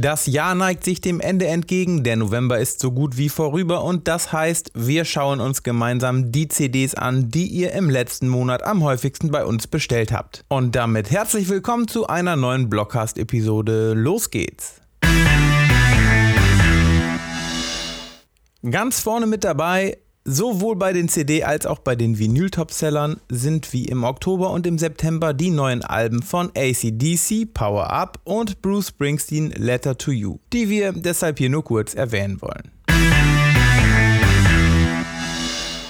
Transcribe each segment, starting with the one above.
Das Jahr neigt sich dem Ende entgegen, der November ist so gut wie vorüber und das heißt, wir schauen uns gemeinsam die CDs an, die ihr im letzten Monat am häufigsten bei uns bestellt habt. Und damit herzlich willkommen zu einer neuen Blockcast-Episode. Los geht's! Ganz vorne mit dabei Sowohl bei den CD- als auch bei den Vinyl-Topsellern sind wie im Oktober und im September die neuen Alben von ACDC, Power Up und Bruce Springsteen Letter to You, die wir deshalb hier nur kurz erwähnen wollen.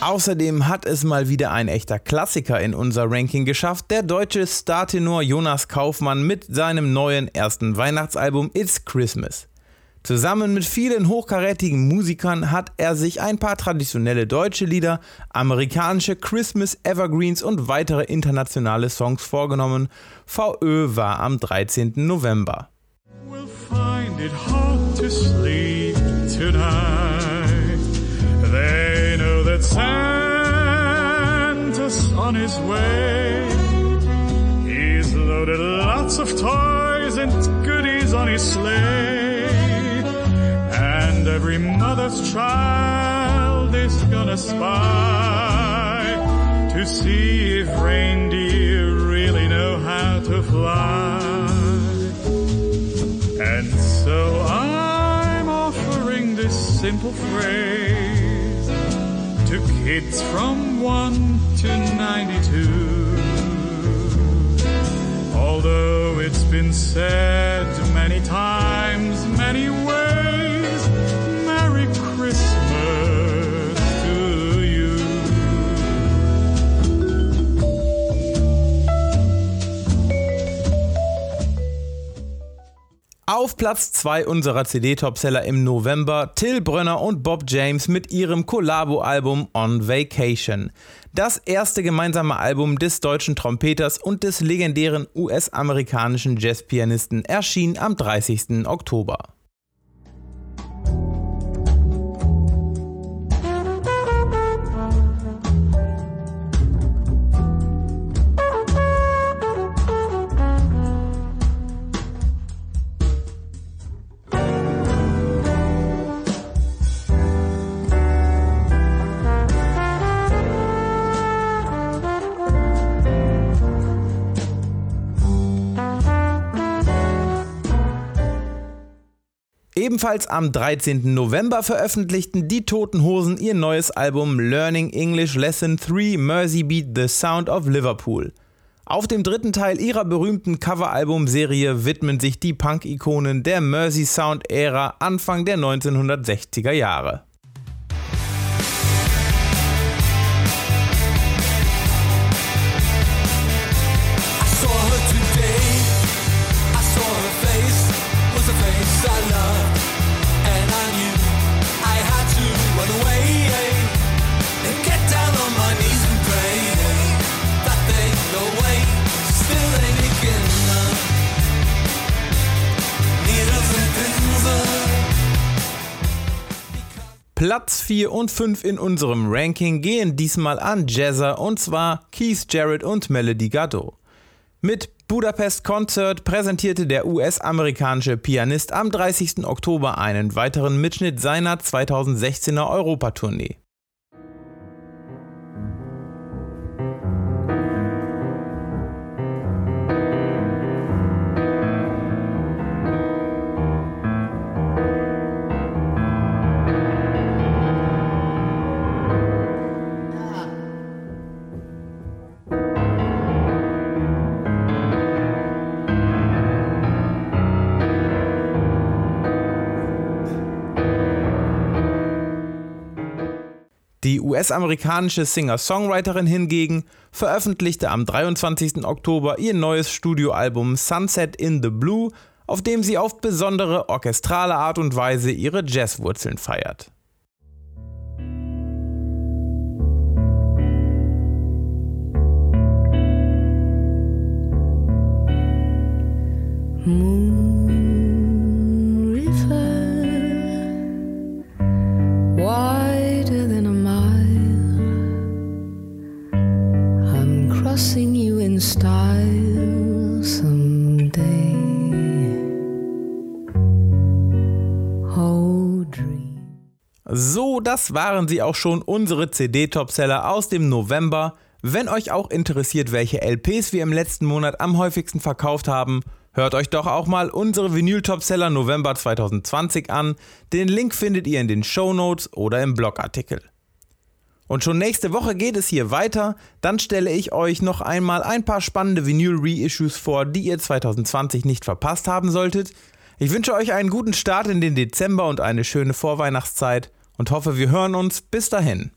Außerdem hat es mal wieder ein echter Klassiker in unser Ranking geschafft, der deutsche Startenor Jonas Kaufmann mit seinem neuen ersten Weihnachtsalbum It's Christmas. Zusammen mit vielen hochkarätigen Musikern hat er sich ein paar traditionelle deutsche Lieder, amerikanische Christmas Evergreens und weitere internationale Songs vorgenommen. VÖ war am 13. November. We'll mother's child is gonna spy to see if reindeer really know how to fly. And so I'm offering this simple phrase to kids from 1 to 92. Although it's been said many times, Auf Platz 2 unserer CD-Topseller im November Till Brönner und Bob James mit ihrem Collabo-Album On Vacation. Das erste gemeinsame Album des deutschen Trompeters und des legendären US-amerikanischen Jazzpianisten erschien am 30. Oktober. Ebenfalls am 13. November veröffentlichten die Toten Hosen ihr neues Album Learning English Lesson 3 Mercy Beat The Sound of Liverpool. Auf dem dritten Teil ihrer berühmten Coveralbum-Serie widmen sich die Punk-Ikonen der Mercy Sound-Ära Anfang der 1960er Jahre. Platz 4 und 5 in unserem Ranking gehen diesmal an Jazzer und zwar Keith Jarrett und Melody Gardot. Mit Budapest Concert präsentierte der US-amerikanische Pianist am 30. Oktober einen weiteren Mitschnitt seiner 2016er Europatournee. US-amerikanische Singer-Songwriterin hingegen veröffentlichte am 23. Oktober ihr neues Studioalbum Sunset in the Blue, auf dem sie auf besondere orchestrale Art und Weise ihre Jazzwurzeln feiert. Moon So, das waren sie auch schon, unsere CD-Topseller aus dem November. Wenn euch auch interessiert, welche LPs wir im letzten Monat am häufigsten verkauft haben, hört euch doch auch mal unsere Vinyl-Topseller November 2020 an. Den Link findet ihr in den Show Notes oder im Blogartikel. Und schon nächste Woche geht es hier weiter. Dann stelle ich euch noch einmal ein paar spannende Vinyl-Reissues vor, die ihr 2020 nicht verpasst haben solltet. Ich wünsche euch einen guten Start in den Dezember und eine schöne Vorweihnachtszeit und hoffe, wir hören uns. Bis dahin.